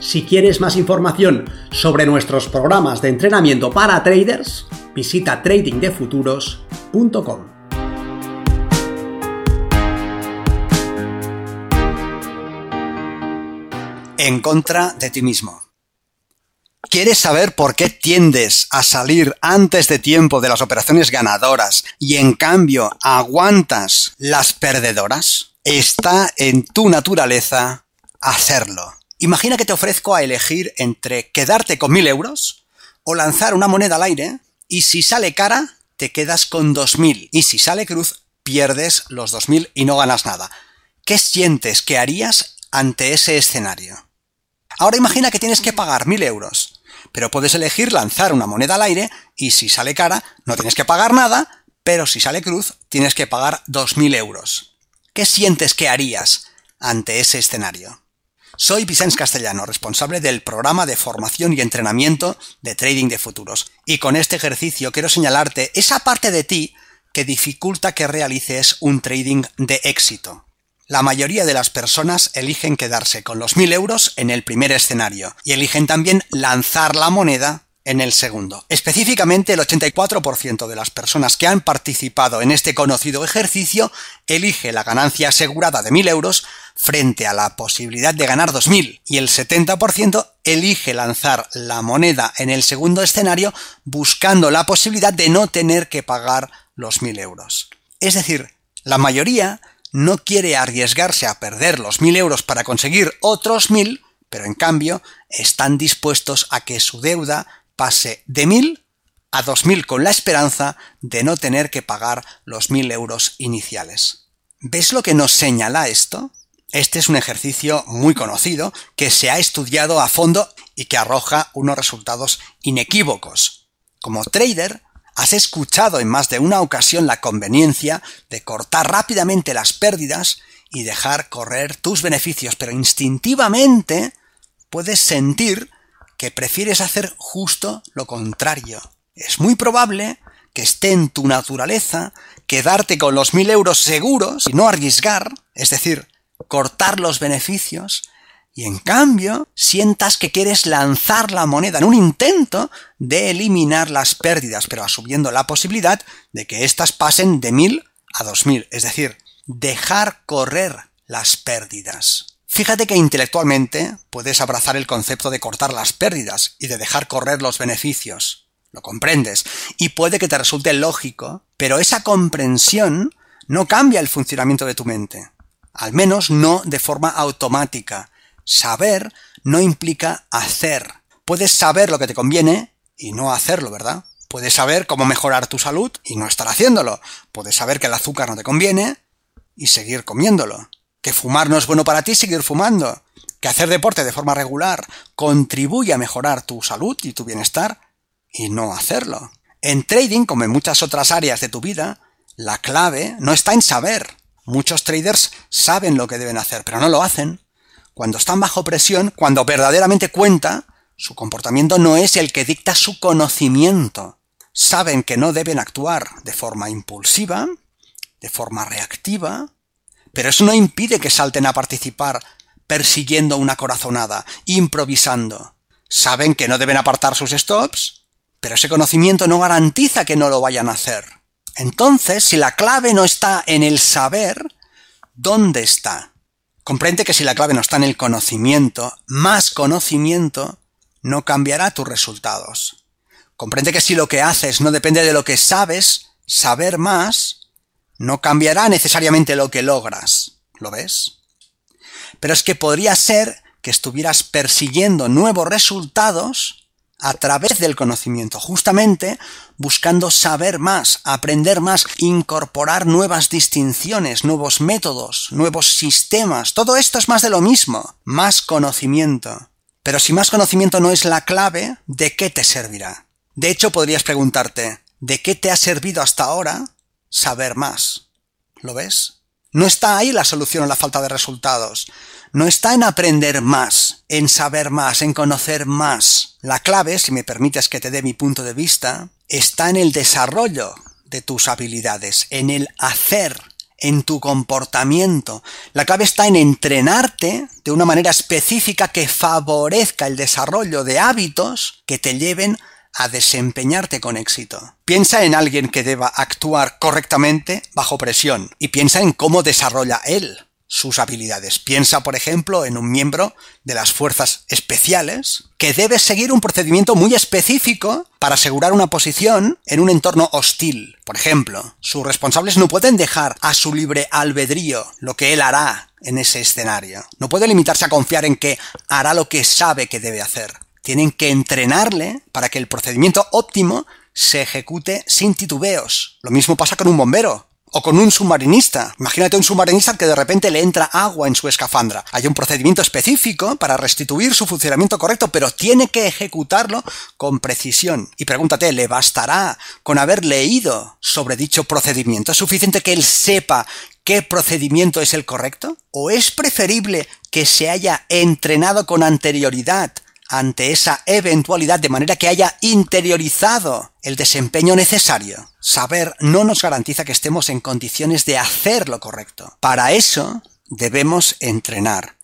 Si quieres más información sobre nuestros programas de entrenamiento para traders, visita tradingdefuturos.com. En contra de ti mismo. ¿Quieres saber por qué tiendes a salir antes de tiempo de las operaciones ganadoras y en cambio aguantas las perdedoras? Está en tu naturaleza hacerlo. Imagina que te ofrezco a elegir entre quedarte con mil euros o lanzar una moneda al aire y si sale cara te quedas con dos mil y si sale cruz pierdes los dos mil y no ganas nada. ¿Qué sientes que harías ante ese escenario? Ahora imagina que tienes que pagar mil euros, pero puedes elegir lanzar una moneda al aire y si sale cara no tienes que pagar nada, pero si sale cruz tienes que pagar dos mil euros. ¿Qué sientes que harías ante ese escenario? Soy Vicente Castellano, responsable del programa de formación y entrenamiento de trading de futuros. Y con este ejercicio quiero señalarte esa parte de ti que dificulta que realices un trading de éxito. La mayoría de las personas eligen quedarse con los 1000 euros en el primer escenario y eligen también lanzar la moneda en el segundo. Específicamente, el 84% de las personas que han participado en este conocido ejercicio elige la ganancia asegurada de 1000 euros frente a la posibilidad de ganar 2000 y el 70% elige lanzar la moneda en el segundo escenario buscando la posibilidad de no tener que pagar los 1000 euros. Es decir, la mayoría no quiere arriesgarse a perder los 1000 euros para conseguir otros 1000, pero en cambio están dispuestos a que su deuda pase de 1000 a 2000 con la esperanza de no tener que pagar los 1000 euros iniciales. ¿Ves lo que nos señala esto? Este es un ejercicio muy conocido que se ha estudiado a fondo y que arroja unos resultados inequívocos. Como trader, has escuchado en más de una ocasión la conveniencia de cortar rápidamente las pérdidas y dejar correr tus beneficios, pero instintivamente puedes sentir que prefieres hacer justo lo contrario. Es muy probable que esté en tu naturaleza quedarte con los mil euros seguros y no arriesgar, es decir, cortar los beneficios, y en cambio sientas que quieres lanzar la moneda en un intento de eliminar las pérdidas, pero asumiendo la posibilidad de que éstas pasen de mil a dos mil, es decir, dejar correr las pérdidas. Fíjate que intelectualmente puedes abrazar el concepto de cortar las pérdidas y de dejar correr los beneficios. Lo comprendes. Y puede que te resulte lógico, pero esa comprensión no cambia el funcionamiento de tu mente al menos no de forma automática. Saber no implica hacer. Puedes saber lo que te conviene y no hacerlo, ¿verdad? Puedes saber cómo mejorar tu salud y no estar haciéndolo. Puedes saber que el azúcar no te conviene y seguir comiéndolo. Que fumar no es bueno para ti seguir fumando. Que hacer deporte de forma regular contribuye a mejorar tu salud y tu bienestar y no hacerlo. En trading, como en muchas otras áreas de tu vida, la clave no está en saber, Muchos traders saben lo que deben hacer, pero no lo hacen. Cuando están bajo presión, cuando verdaderamente cuenta, su comportamiento no es el que dicta su conocimiento. Saben que no deben actuar de forma impulsiva, de forma reactiva, pero eso no impide que salten a participar persiguiendo una corazonada, improvisando. Saben que no deben apartar sus stops, pero ese conocimiento no garantiza que no lo vayan a hacer. Entonces, si la clave no está en el saber, ¿dónde está? Comprende que si la clave no está en el conocimiento, más conocimiento no cambiará tus resultados. Comprende que si lo que haces no depende de lo que sabes, saber más no cambiará necesariamente lo que logras. ¿Lo ves? Pero es que podría ser que estuvieras persiguiendo nuevos resultados a través del conocimiento, justamente buscando saber más, aprender más, incorporar nuevas distinciones, nuevos métodos, nuevos sistemas. Todo esto es más de lo mismo, más conocimiento. Pero si más conocimiento no es la clave, ¿de qué te servirá? De hecho, podrías preguntarte, ¿de qué te ha servido hasta ahora saber más? ¿Lo ves? No está ahí la solución a la falta de resultados. No está en aprender más, en saber más, en conocer más. La clave, si me permites que te dé mi punto de vista, está en el desarrollo de tus habilidades, en el hacer, en tu comportamiento. La clave está en entrenarte de una manera específica que favorezca el desarrollo de hábitos que te lleven a desempeñarte con éxito. Piensa en alguien que deba actuar correctamente bajo presión y piensa en cómo desarrolla él sus habilidades. Piensa, por ejemplo, en un miembro de las fuerzas especiales que debe seguir un procedimiento muy específico para asegurar una posición en un entorno hostil. Por ejemplo, sus responsables no pueden dejar a su libre albedrío lo que él hará en ese escenario. No puede limitarse a confiar en que hará lo que sabe que debe hacer. Tienen que entrenarle para que el procedimiento óptimo se ejecute sin titubeos. Lo mismo pasa con un bombero. O con un submarinista. Imagínate un submarinista que de repente le entra agua en su escafandra. Hay un procedimiento específico para restituir su funcionamiento correcto, pero tiene que ejecutarlo con precisión. Y pregúntate, ¿le bastará con haber leído sobre dicho procedimiento? ¿Es suficiente que él sepa qué procedimiento es el correcto? ¿O es preferible que se haya entrenado con anterioridad ante esa eventualidad de manera que haya interiorizado el desempeño necesario. Saber no nos garantiza que estemos en condiciones de hacer lo correcto. Para eso debemos entrenar.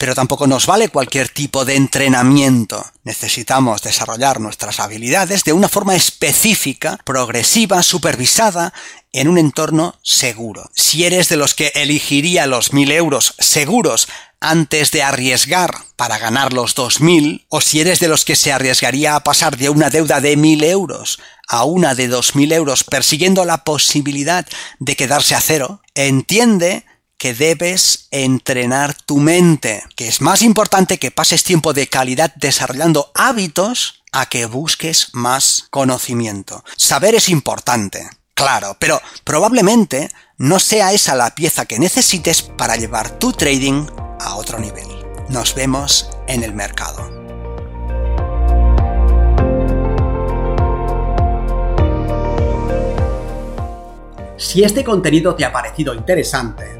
Pero tampoco nos vale cualquier tipo de entrenamiento. Necesitamos desarrollar nuestras habilidades de una forma específica, progresiva, supervisada, en un entorno seguro. Si eres de los que elegiría los mil euros seguros antes de arriesgar para ganar los 2.000, o si eres de los que se arriesgaría a pasar de una deuda de 1.000 euros a una de 2.000 euros persiguiendo la posibilidad de quedarse a cero, entiende que debes entrenar tu mente, que es más importante que pases tiempo de calidad desarrollando hábitos a que busques más conocimiento. Saber es importante, claro, pero probablemente no sea esa la pieza que necesites para llevar tu trading a otro nivel. Nos vemos en el mercado. Si este contenido te ha parecido interesante,